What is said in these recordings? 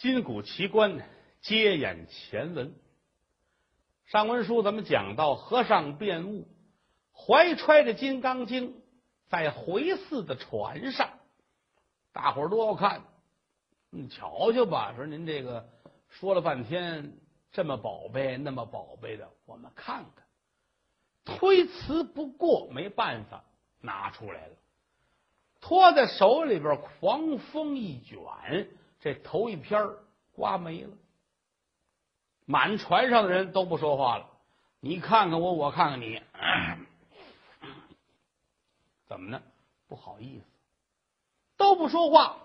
金谷奇观，接演前文。上文书咱们讲到，和尚变悟，怀揣着《金刚经》，在回寺的船上，大伙儿都要看。你瞧瞧吧，说您这个说了半天，这么宝贝，那么宝贝的，我们看看。推辞不过，没办法，拿出来了，托在手里边，狂风一卷。这头一篇刮没了，满船上的人都不说话了。你看看我，我看看你，怎么呢？不好意思，都不说话。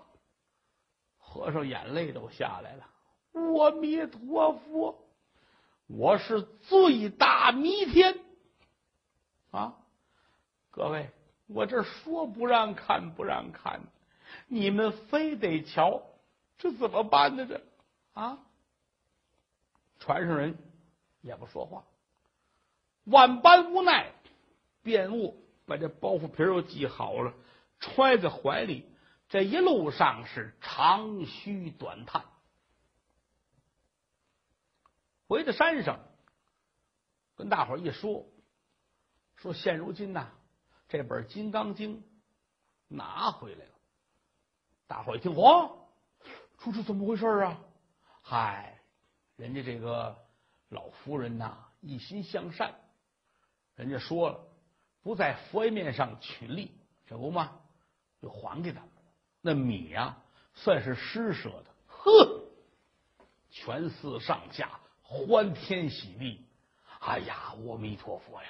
和尚眼泪都下来了。阿弥陀佛，我是罪大弥天啊！各位，我这说不让看，不让看，你们非得瞧。这怎么办呢？这啊，船上人也不说话，万般无奈，便悟把这包袱皮又系好了，揣在怀里。这一路上是长吁短叹。回到山上，跟大伙一说，说现如今呐，这本《金刚经》拿回来了。大伙一听，嚯！说这怎么回事啊？嗨，人家这个老夫人呐，一心向善，人家说了，不在佛爷面上取利，这不吗？就还给他们。那米呀，算是施舍的。呵，全寺上下欢天喜地。哎呀，阿弥陀佛呀，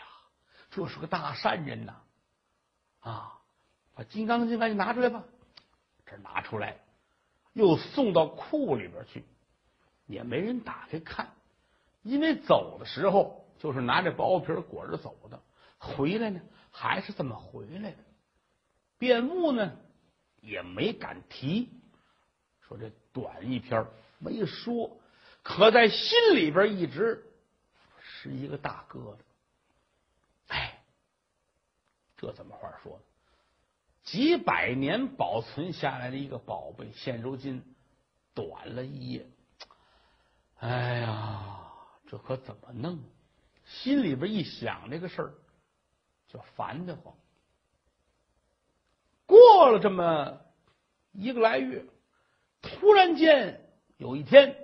这是个大善人呐！啊，把《金刚经》赶紧拿出来吧。这拿出来。又送到库里边去，也没人打开看，因为走的时候就是拿着薄皮裹着走的，回来呢还是这么回来的。辩悟呢也没敢提，说这短一篇没说，可在心里边一直是一个大疙瘩。哎，这怎么话说呢？几百年保存下来的一个宝贝，现如今短了一页。哎呀，这可怎么弄？心里边一想这个事儿，就烦得慌。过了这么一个来月，突然间有一天，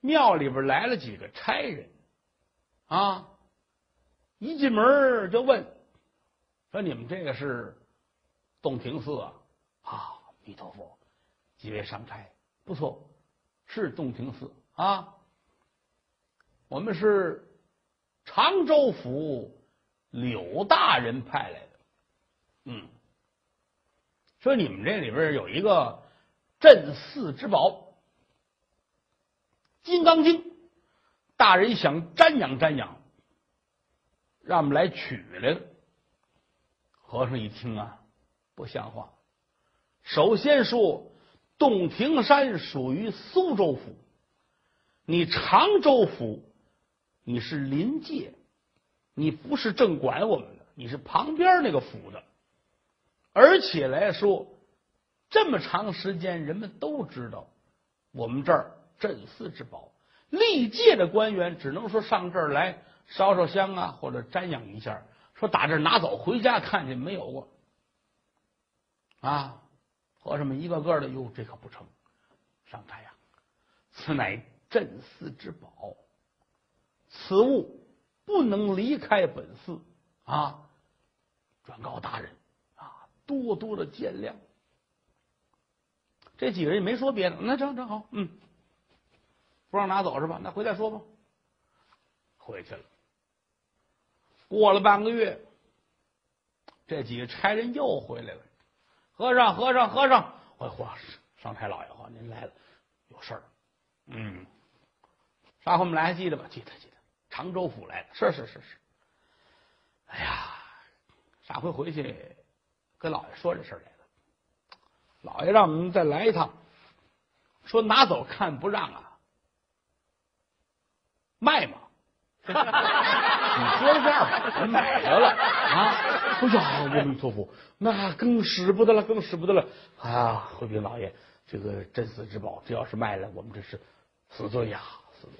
庙里边来了几个差人，啊，一进门就问说：“你们这个是？”洞庭寺啊，啊，弥陀佛，几位上差不错，是洞庭寺啊。我们是常州府柳大人派来的，嗯，说你们这里边有一个镇寺之宝《金刚经》，大人想瞻仰瞻仰，让我们来取来了。和尚一听啊。不像话！首先说，洞庭山属于苏州府，你常州府你是临界，你不是正管我们的，你是旁边那个府的。而且来说，这么长时间，人们都知道我们这儿镇寺之宝，历届的官员只能说上这儿来烧烧香啊，或者瞻仰一下，说打这儿拿走回家看见没有过。啊，和尚们一个个的，哟，这可不成，上台呀！此乃镇寺之宝，此物不能离开本寺啊！转告大人啊，多多的见谅。这几个人也没说别的，那正正好，嗯，不让拿走是吧？那回再说吧。回去了。过了半个月，这几个差人又回来了。和尚，和尚，和尚！我嚯，上太老爷，哈，您来了，有事儿。嗯，上回我们来还记得吧？记得，记得。常州府来的，是是是是。哎呀，上回回去跟老爷说这事儿来了。老爷让我们再来一趟，说拿走看不让啊，卖嘛。你说这样吧，我买来了啊！哎呀，阿弥陀佛，那更使不得了，更使不得了啊！回禀老爷，这个镇死之宝，这要是卖了，我们这是死罪呀，死罪。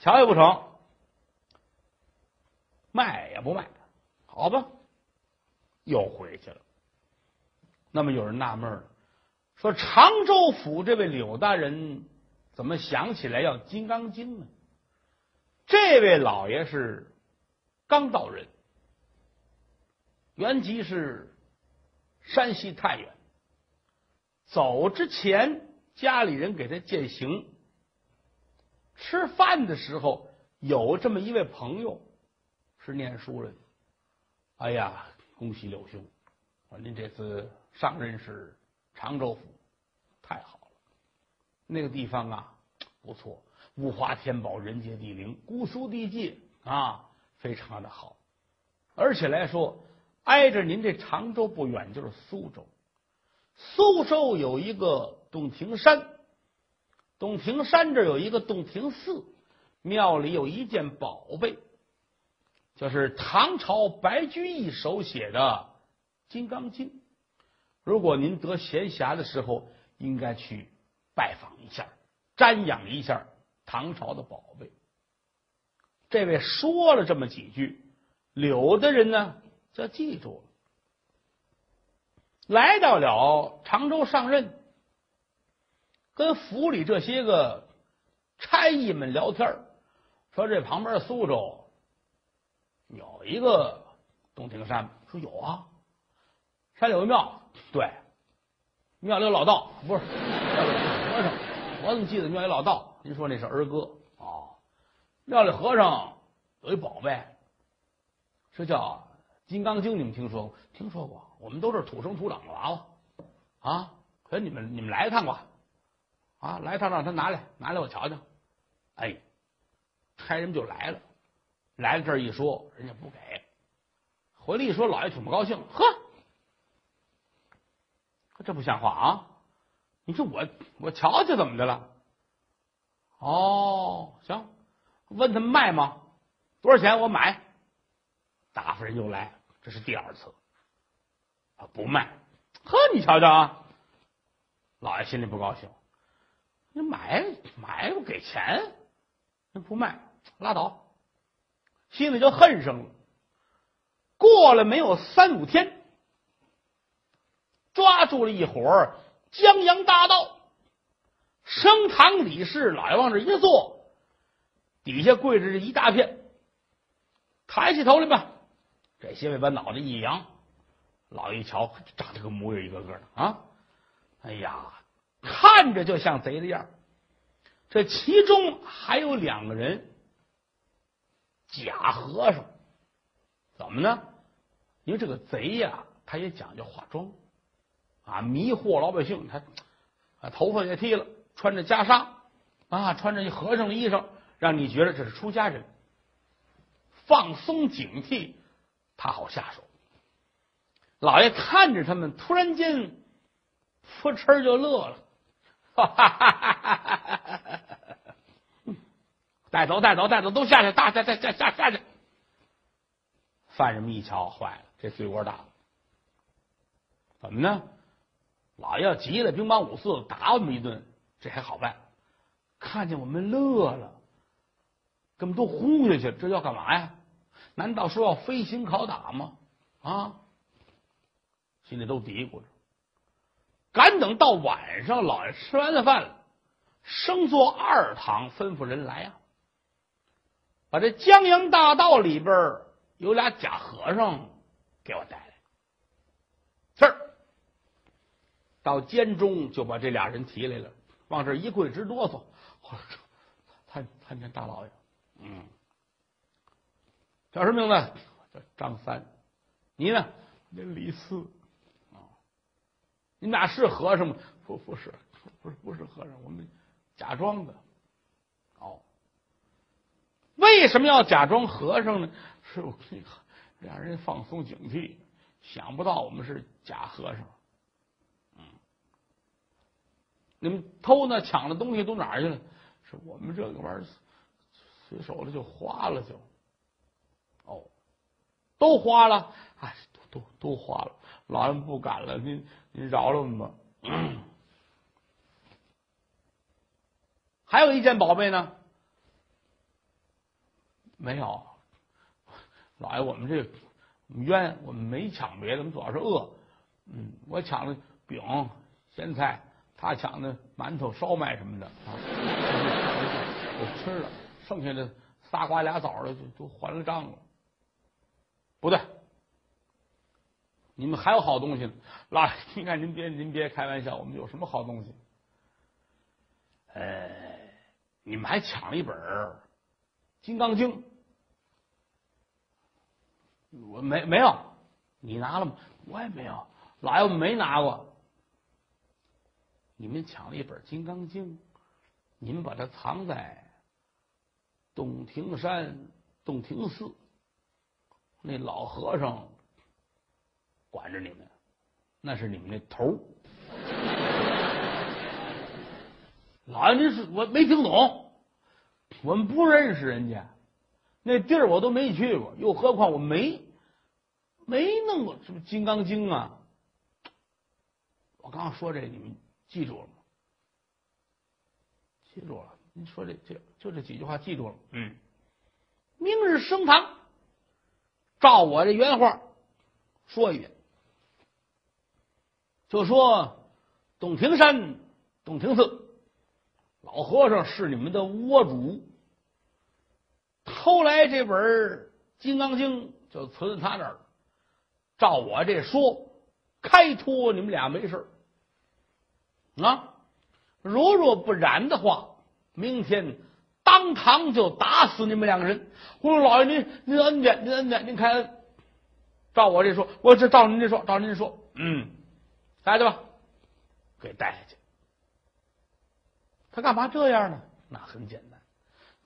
瞧也不成，卖也不卖，好吧，又回去了。那么有人纳闷了，说常州府这位柳大人怎么想起来要《金刚经》呢？这位老爷是刚到人，原籍是山西太原，走之前家里人给他践行。吃饭的时候，有这么一位朋友是念书人。哎呀，恭喜柳兄！您这次上任是常州府，太好了。那个地方啊，不错，物华天宝，人杰地灵，古书地界啊，非常的好。而且来说，挨着您这常州不远就是苏州，苏州有一个洞庭山。洞庭山这有一个洞庭寺，庙里有一件宝贝，就是唐朝白居易手写的《金刚经》。如果您得闲暇的时候，应该去拜访一下，瞻仰一下唐朝的宝贝。这位说了这么几句，柳的人呢就记住了，来到了常州上任。跟府里这些个差役们聊天说这旁边苏州有一个洞庭山，说有啊，山里有个庙，对，庙里有老道，不是和尚，我怎么记得庙里老道？您说那是儿歌啊？庙里和尚有一宝贝，这叫《金刚经》，你们听说过？听说过？我们都是土生土长的娃娃啊！可你们你们来一趟吧。啊，来一趟让他拿来，拿来我瞧瞧。哎，差人就来了，来了这儿一说，人家不给。回来一说，老爷挺不高兴。呵，这不像话啊！你说我我瞧瞧怎么的了？哦，行，问他们卖吗？多少钱？我买。大夫人又来，这是第二次。不卖。呵，你瞧瞧啊！老爷心里不高兴。你买买不给钱，那不卖拉倒，心里就恨上了。过了没有三五天，抓住了一伙江洋大盗，升堂理事，老爷往这一坐，底下跪着这一大片，抬起头来吧。这些位把脑袋一扬，老爷一瞧，长这个模样，一个个的啊，哎呀！看着就像贼的样这其中还有两个人假和尚，怎么呢？因为这个贼呀，他也讲究化妆啊，迷惑老百姓。他啊，头发也剃了，穿着袈裟啊，穿着一和尚的衣裳，让你觉得这是出家人。放松警惕，他好下手。老爷看着他们，突然间扑哧就乐了。哈哈哈哈哈！哈，带走，带走，带走，都下去，大下下下下下去。犯人们一瞧，坏了，这罪过大了。怎么呢？老爷要急了，兵帮五四打我们一顿，这还好办。看见我们乐了，根本都轰下去，这要干嘛呀？难道说要飞行拷打吗？啊，心里都嘀咕着。赶等到晚上，老爷吃完了饭，升座二堂，吩咐人来呀，把这江洋大盗里边有俩假和尚给我带来。是，到监中就把这俩人提来了，往这一跪直哆嗦。参参见大老爷，嗯，叫什么名字？叫张三。你呢？您李四。你俩是和尚吗？不，不是，不是，不是和尚，我们假装的。哦，为什么要假装和尚呢？是我俩人放松警惕，想不到我们是假和尚。嗯，你们偷那抢的东西都哪儿去了？是我们这个玩意儿随手了就花了就。哦，都花了，哎，都都都花了。老爷不敢了，您。您饶了我们吧。还有一件宝贝呢，没有。老爷，我们这我们冤，我们没抢别的，我们主要是饿。嗯，我抢了饼、咸菜，他抢的馒头、烧麦什么的啊，我吃了，剩下的仨瓜俩枣的就都还了账了。不对，你们还有好东西呢。老爷，你看您别您别开玩笑，我们有什么好东西？呃。你们还抢了一本《金刚经》，我没没有，你拿了吗？我也没有，老爷我没拿过。你们抢了一本《金刚经》，你们把它藏在洞庭山洞庭寺，那老和尚管着你们，那是你们那头。老爷，您是我没听懂，我们不认识人家，那地儿我都没去过，又何况我没没弄过什么《金刚经》啊！我刚说这，你们记住了吗？记住了，您说这这就这几句话记住了。嗯，明日升堂，照我这原话说一遍，就说董庭山董庭寺。老和尚是你们的窝主，后来这本《金刚经》就存在他那儿。照我这说，开脱你们俩没事啊。如若不然的话，明天当堂就打死你们两个人。我说老爷，您您恩典，您恩典，您开恩。照我这说，我这照您这说，照您这说，嗯，来去吧，给带下去。他干嘛这样呢？那很简单，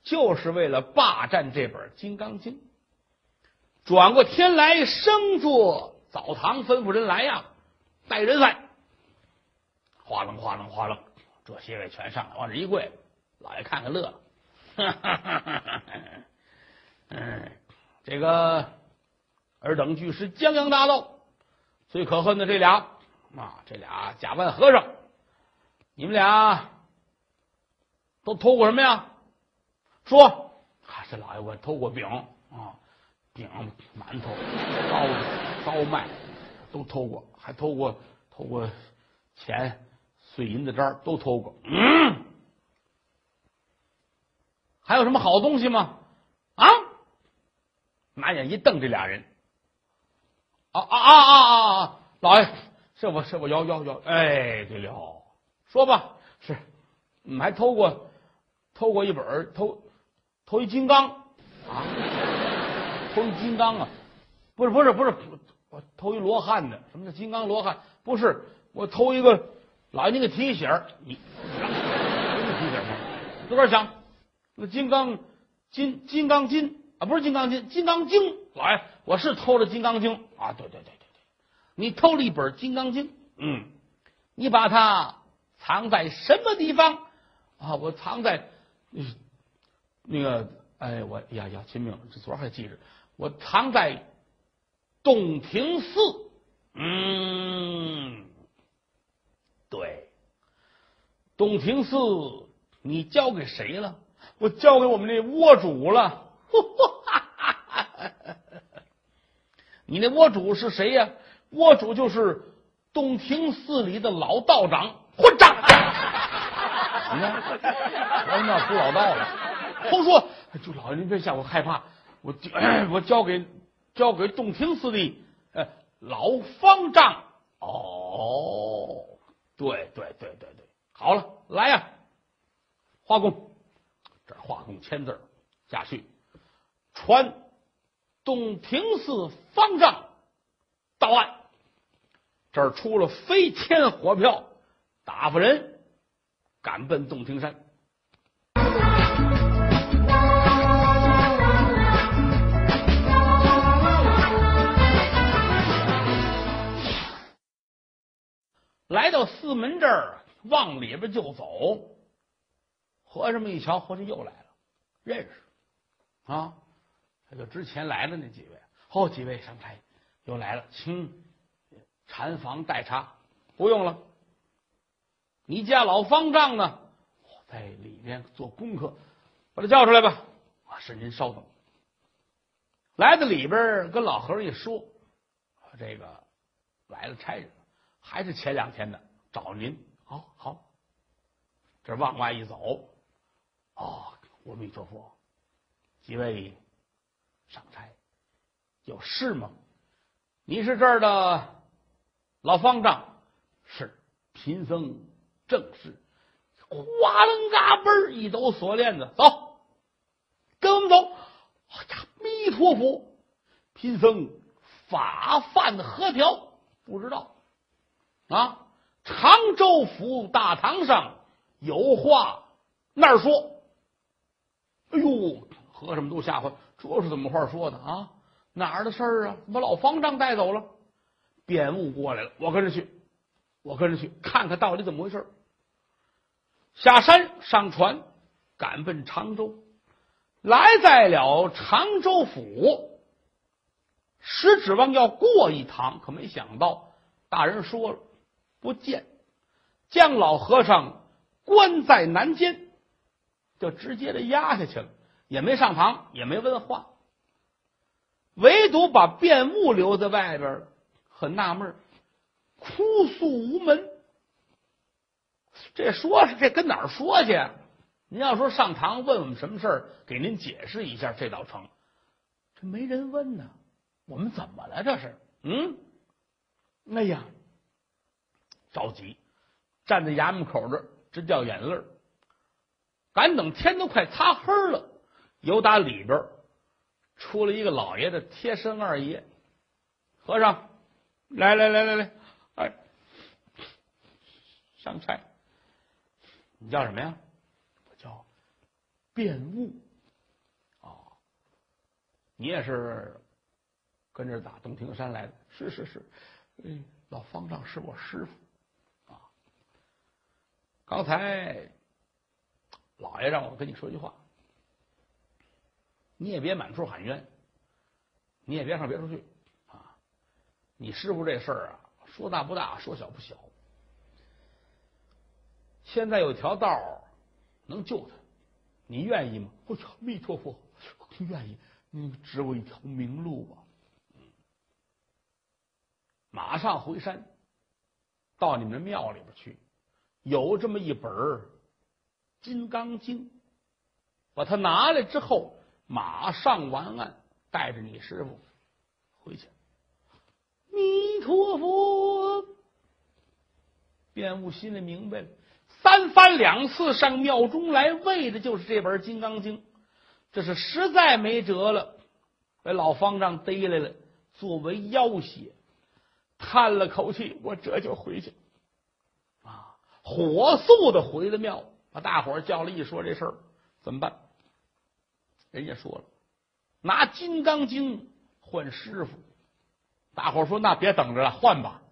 就是为了霸占这本《金刚经》。转过天来，升坐澡堂，吩咐人来呀，带人来。哗楞哗楞哗楞，这些位全上来，往这一跪。老爷看看乐了，哈哈哈哈哈哈嗯，这个尔等俱是江洋大盗，最可恨的这俩啊，这俩假扮和尚，你们俩。都偷过什么呀？说，这老爷我偷过饼啊，饼、馒头、包子烧麦都偷过，还偷过偷过钱、碎银子渣都偷过。嗯，还有什么好东西吗？啊！拿眼一瞪这俩人，啊啊啊啊啊！老爷，是我？是我？要要要！哎，对了，说吧，是，你们还偷过？偷过一本偷偷一金刚啊，偷一金刚啊，不是不是不是，我偷一罗汉的，什么叫金刚罗汉？不是，我偷一个老爷那个提醒你，什么提醒自个儿想？那金刚金金刚金啊，不是金刚金，金刚经。老爷，我是偷了金刚经啊，对对对对对，你偷了一本金刚经，嗯，你把它藏在什么地方啊？我藏在。嗯，那个，哎，我呀呀，秦明，这昨儿还记着，我藏在洞庭寺。嗯，对，洞庭寺，你交给谁了？我交给我们那窝主了。你那窝主是谁呀？窝主就是洞庭寺里的老道长，混账！你看，我那胡老道了，胡说！就老爷您别吓我害怕，我 我交给交给洞庭寺的呃老方丈。哦，对对对对对，好了，来呀，画工，这画工签字下去，传洞庭寺方丈到案。这儿出了飞天火票，打发人。赶奔洞庭山，来到寺门这儿，往里边就走。和尚们一瞧，和尚又来了，认识啊？他就之前来的那几位，好几位上台又来了，请禅房待茶。不用了。你家老方丈呢，在里面做功课，把他叫出来吧。啊，是您稍等。来到里边，跟老和尚一说，这个来了差人，还是前两天的，找您。好好，这往外一走，哦，阿弥陀佛，几位上差，有事吗？你是这儿的老方丈，是贫僧正是。哗楞嘎嘣一抖锁链子，走，跟我们走。哎呀，弥陀佛，贫僧法犯何条？不知道啊。常州府大堂上有话那儿说。哎呦，和尚们都吓坏了，这是怎么话说的啊？哪儿的事儿啊？把老方丈带走了，便务过来了，我跟着去，我跟着去看看到底怎么回事。下山上船，赶奔常州，来在了常州府，实指望要过一堂，可没想到大人说了，不见，将老和尚关在南监，就直接的压下去了，也没上堂，也没问话。唯独把辩务留在外边，很纳闷，哭诉无门。这说是这跟哪儿说去？您要说上堂问我们什么事儿，给您解释一下，这倒成。这没人问呢，我们怎么了？这是？嗯，哎呀，着急，站在衙门口这直掉眼泪赶等天都快擦黑了，由打里边。出了一个老爷的贴身二爷，和尚，来来来来来，哎，上菜。你叫什么呀？我叫辩务。哦，你也是跟着打洞庭山来的？是是是，嗯，老方丈是我师傅。刚才老爷让我跟你说句话。你也别满处喊冤，你也别上别处去啊！你师傅这事儿啊，说大不大，说小不小。现在有条道能救他，你愿意吗？我操，弥陀佛，愿意。你指我一条明路吧。马上回山，到你们庙里边去，有这么一本《金刚经》，把它拿来之后。马上完案，带着你师傅回去。弥陀佛！辩悟心里明白了，三番两次上庙中来，为的就是这本《金刚经》。这是实在没辙了，把老方丈逮来了，作为要挟，叹了口气，我这就回去。啊，火速的回了庙，把大伙叫了一说这事儿怎么办？人家说了，拿《金刚经》换师傅，大伙说那别等着了，换吧！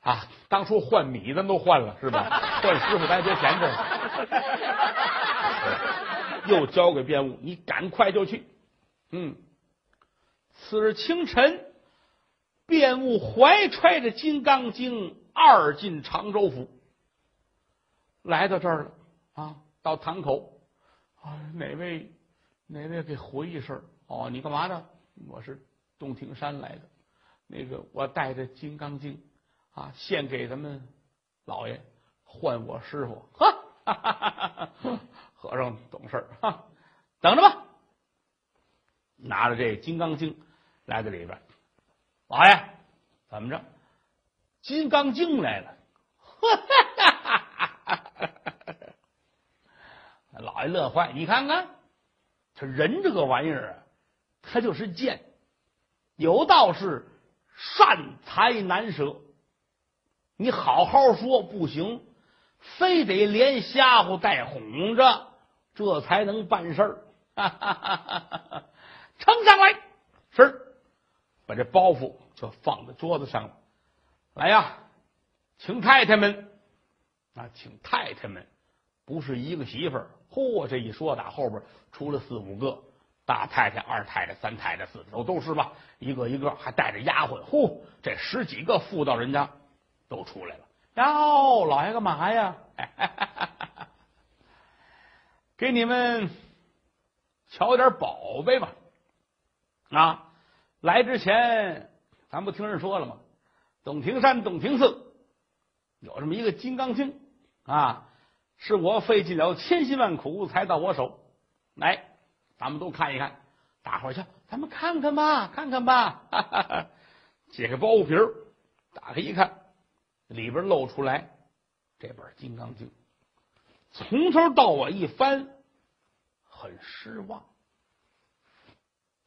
啊，当初换米咱都换了是吧？换师傅咱别闲着。又交给辩务，你赶快就去。嗯，次日清晨，辩务怀揣着《金刚经》二进常州府，来到这儿了啊，到堂口啊，哪位？哪位给回一声？哦，你干嘛呢？我是洞庭山来的，那个我带着《金刚经》啊，献给咱们老爷，换我师傅。哈，和尚懂事哈，等着吧。拿着这《金刚经》来到里边，老爷怎么着？《金刚经》来了。老爷乐坏，你看看。人这个玩意儿啊，他就是贱，有道是善财难舍。你好好说不行，非得连吓唬带哄着，这才能办事儿。呈上来，是把这包袱就放在桌子上了。来呀，请太太们啊，请太太们，不是一个媳妇儿。嚯！这一说，打后边出了四五个大太太、二太太、三太太、四都都是吧？一个一个还带着丫鬟，嚯！这十几个妇道人家都出来了。哟，老爷干嘛呀？给你们瞧点宝贝吧。啊，来之前咱不听人说了吗？董庭山、董庭寺有这么一个金刚经啊，是我费尽了千辛万苦才到我手。来，咱们都看一看。大伙儿瞧，咱们看看吧，看看吧。哈哈哈，解开包袱皮儿，打开一看，里边露出来这本《金刚经》，从头到尾一翻，很失望。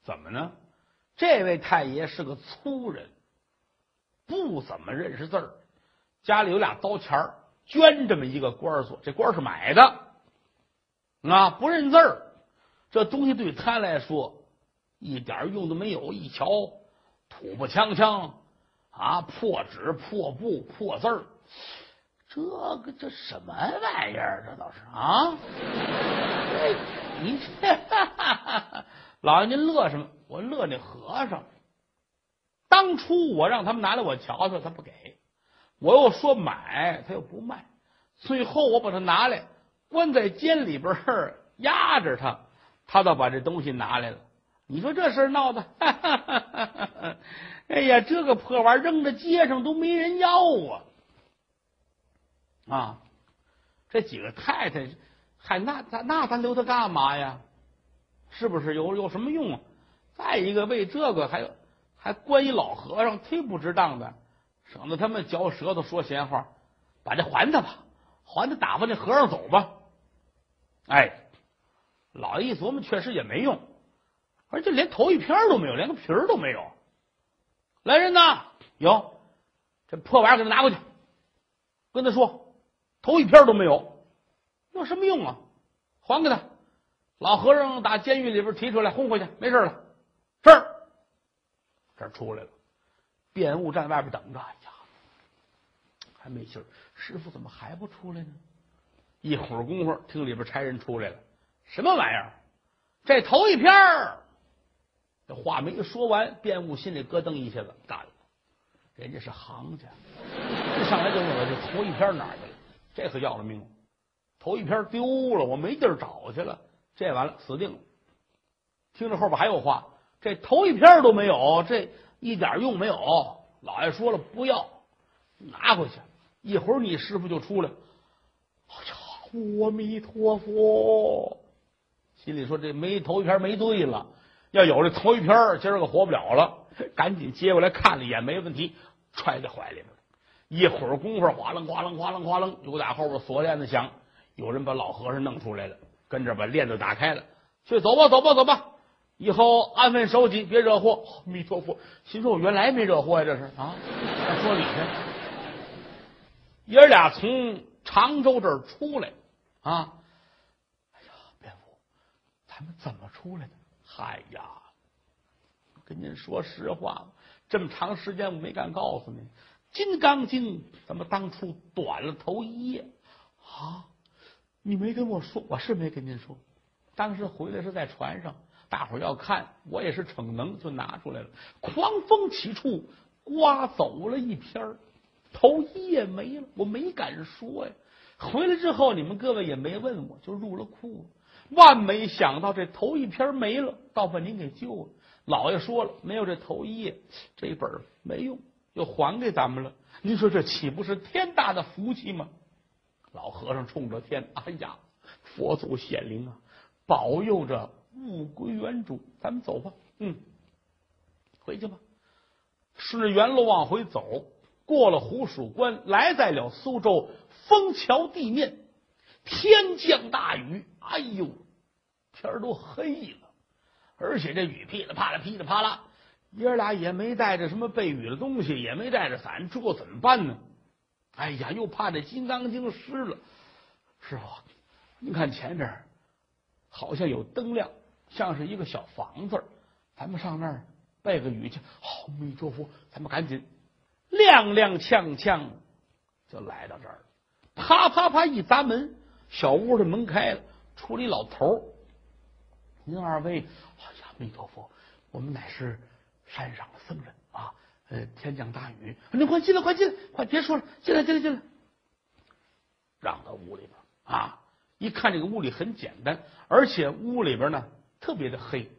怎么呢？这位太爷是个粗人，不怎么认识字儿，家里有俩刀钱儿，捐这么一个官做，这官是买的啊，不认字儿，这东西对他来说。一点用都没有，一瞧土不锵锵啊，破纸、破布、破字儿，这个这什么玩意儿？这倒是啊！你这老爷您乐什么？我乐那和尚。当初我让他们拿来我瞧瞧，他不给；我又说买，他又不卖。最后我把他拿来关在监里边压着他，他倒把这东西拿来了。你说这事闹的，哈哈哈哈哎呀，这个破玩意扔在街上都没人要啊！啊，这几个太太还那咱那咱留它干嘛呀？是不是有有什么用？啊？再一个为这个还还关一老和尚，忒不值当的，省得他们嚼舌头说闲话，把这还他吧，还他打发那和尚走吧。哎，老爷一琢磨，确实也没用。而且连头一片都没有，连个皮儿都没有。来人呐，有这破玩意儿，给他拿过去，跟他说头一片都没有，有什么用啊？还给他。老和尚打监狱里边提出来，轰回去，没事了。是，这出来了，辩务站外边等着。哎呀，还没信儿，师傅怎么还不出来呢？一会儿功夫，听里边差人出来了，什么玩意儿？这头一篇儿。这话没说完，辩务心里咯噔一下子，干了。人家是行家，一上来就问我这头一篇哪去了？这可要了命了！头一篇丢了，我没地儿找去了。这完了，死定了。听着后边还有话，这头一篇都没有，这一点用没有。老爷说了，不要，拿回去。一会儿你师傅就出来。哎呀，阿弥陀佛！心里说这没头一篇没对了。要有这头一篇今儿个活不了了，赶紧接过来看了一眼，没问题，揣在怀里边。一会儿功夫，哗楞哗楞哗楞哗楞，有打后边锁链子响，有人把老和尚弄出来了，跟着把链子打开了，去走吧，走吧，走吧，以后安分守己，别惹祸。弥陀佛，心说我原来没惹祸呀，这是啊，说理去。爷儿俩从常州这儿出来啊，哎呀，蝙蝠，咱们怎么出来的？嗨呀，跟您说实话，这么长时间我没敢告诉您，《金刚经》怎么当初短了头一页啊？你没跟我说，我是没跟您说。当时回来是在船上，大伙要看，我也是逞能，就拿出来了。狂风起处，刮走了一篇头一页没了，我没敢说呀。回来之后，你们各位也没问我，就入了库。万没想到这头一篇没了，倒把您给救了。老爷说了，没有这头一页，这本没用，又还给咱们了。您说这岂不是天大的福气吗？老和尚冲着天，哎呀，佛祖显灵啊，保佑着物归原主。咱们走吧，嗯，回去吧。顺着原路往回走，过了湖蜀关，来在了苏州枫桥地面。天降大雨，哎呦，天都黑了，而且这雨噼里啪啦，噼里啪啦，爷俩也没带着什么备雨的东西，也没带着伞，这怎么办呢？哎呀，又怕这《金刚经》湿了。师傅，您看前边好像有灯亮，像是一个小房子，咱们上那儿拜个雨去。阿弥陀佛，咱们赶紧踉踉跄跄就来到这儿，啪啪啪一砸门。小屋的门开了，出了一老头您二位，哎呀，弥陀佛，我们乃是山上的僧人啊！呃，天降大雨，您快进来，快进来，快别说了，进来，进来，进来。让到屋里边啊。一看这个屋里很简单，而且屋里边呢特别的黑，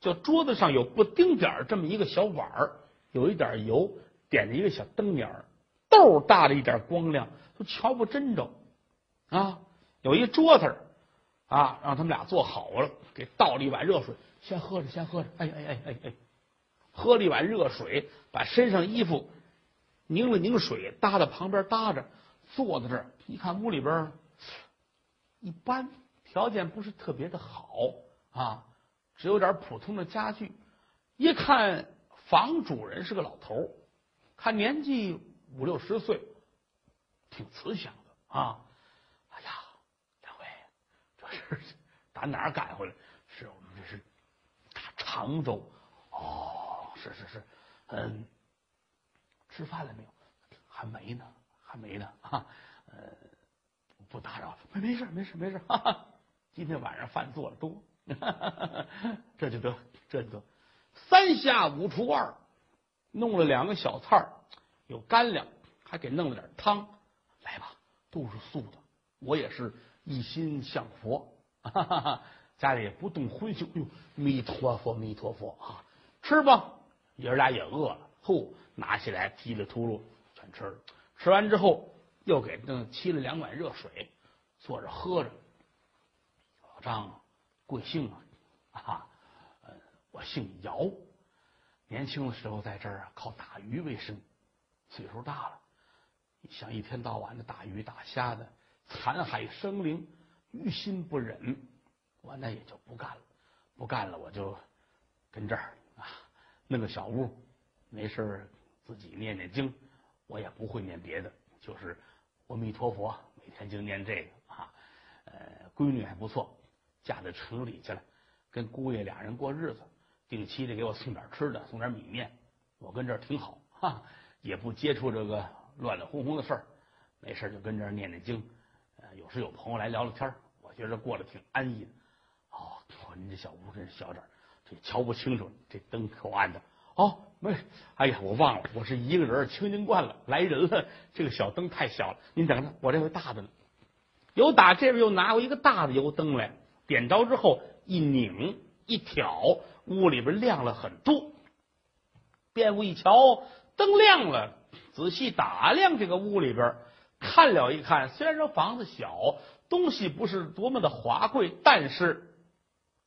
就桌子上有不丁点儿这么一个小碗儿，有一点油，点着一个小灯眼儿，豆大的一点光亮，都瞧不真着啊。有一桌子啊，让他们俩坐好了，给倒了一碗热水，先喝着，先喝着。哎哎哎哎哎，喝了一碗热水，把身上衣服拧了拧水，搭在旁边搭着，坐在这儿一看屋里边。一般条件不是特别的好啊，只有点普通的家具。一看房主人是个老头看年纪五六十岁，挺慈祥的啊。哎呀，两位，这是打哪儿赶回来？是我们这是大常州。哦，是是是，嗯，吃饭了没有？还没呢，还没呢啊，呃。不打扰，没没事没事没事，哈哈，今天晚上饭做的多，这就得这就得，三下五除二，弄了两个小菜儿有干粮，还给弄了点汤，来吧，都是素的，我也是一心向佛，哈哈，家里也不动荤腥，哟，弥陀佛弥陀佛啊，吃吧，爷儿俩也饿了，呼，拿起来叽里秃噜全吃了，吃完之后。又给弄沏了两碗热水，坐着喝着。老张，贵姓啊？啊，我姓姚，年轻的时候在这儿啊靠打鱼为生，岁数大了，想一天到晚的打鱼打虾的，残害生灵，于心不忍，我那也就不干了，不干了，我就跟这儿啊弄个小屋，没事自己念念经，我也不会念别的，就是。阿弥陀佛，每天就念这个啊。呃，闺女还不错，嫁到城里去了，跟姑爷俩人过日子，定期的给我送点吃的，送点米面。我跟这儿挺好，哈，也不接触这个乱乱哄哄的事儿，没事就跟这儿念念经。有时有朋友来聊聊天我觉得过得挺安逸的。哦，您这小屋真是小点这瞧不清楚，这灯可暗的。哦，没，哎呀，我忘了，我是一个人，清静惯了，来人了，这个小灯太小了，您等着，我这回大的呢。又打这边又拿过一个大的油灯来，点着之后一拧一挑，屋里边亮了很多。便屋一瞧，灯亮了，仔细打量这个屋里边，看了一看，虽然说房子小，东西不是多么的华贵，但是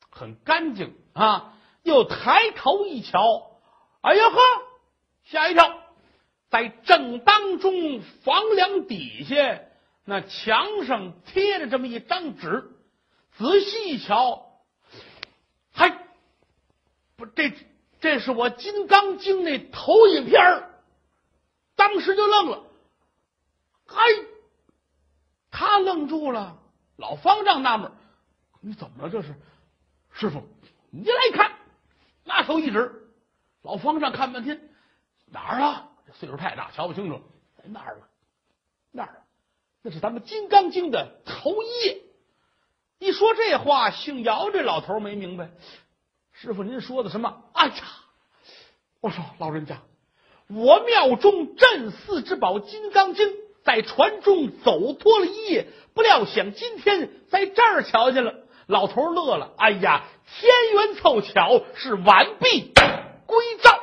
很干净啊。又抬头一瞧。哎呀呵！吓一跳，在正当中房梁底下，那墙上贴着这么一张纸，仔细一瞧，还不这这是我《金刚经》那投影片当时就愣了，嗨，他愣住了。老方丈纳闷：“你怎么了？这是师傅，你来看，拿手一指。”老方丈看半天，哪儿了？这岁数太大，瞧不清楚。在哪儿了？那儿，那是咱们《金刚经》的头一页。一说这话，姓姚这老头没明白。师傅，您说的什么？哎呀，我说老人家，我庙中镇寺之宝《金刚经》在船中走脱了一夜，不料想今天在这儿瞧见了。老头乐了。哎呀，天缘凑巧，是完璧归赵。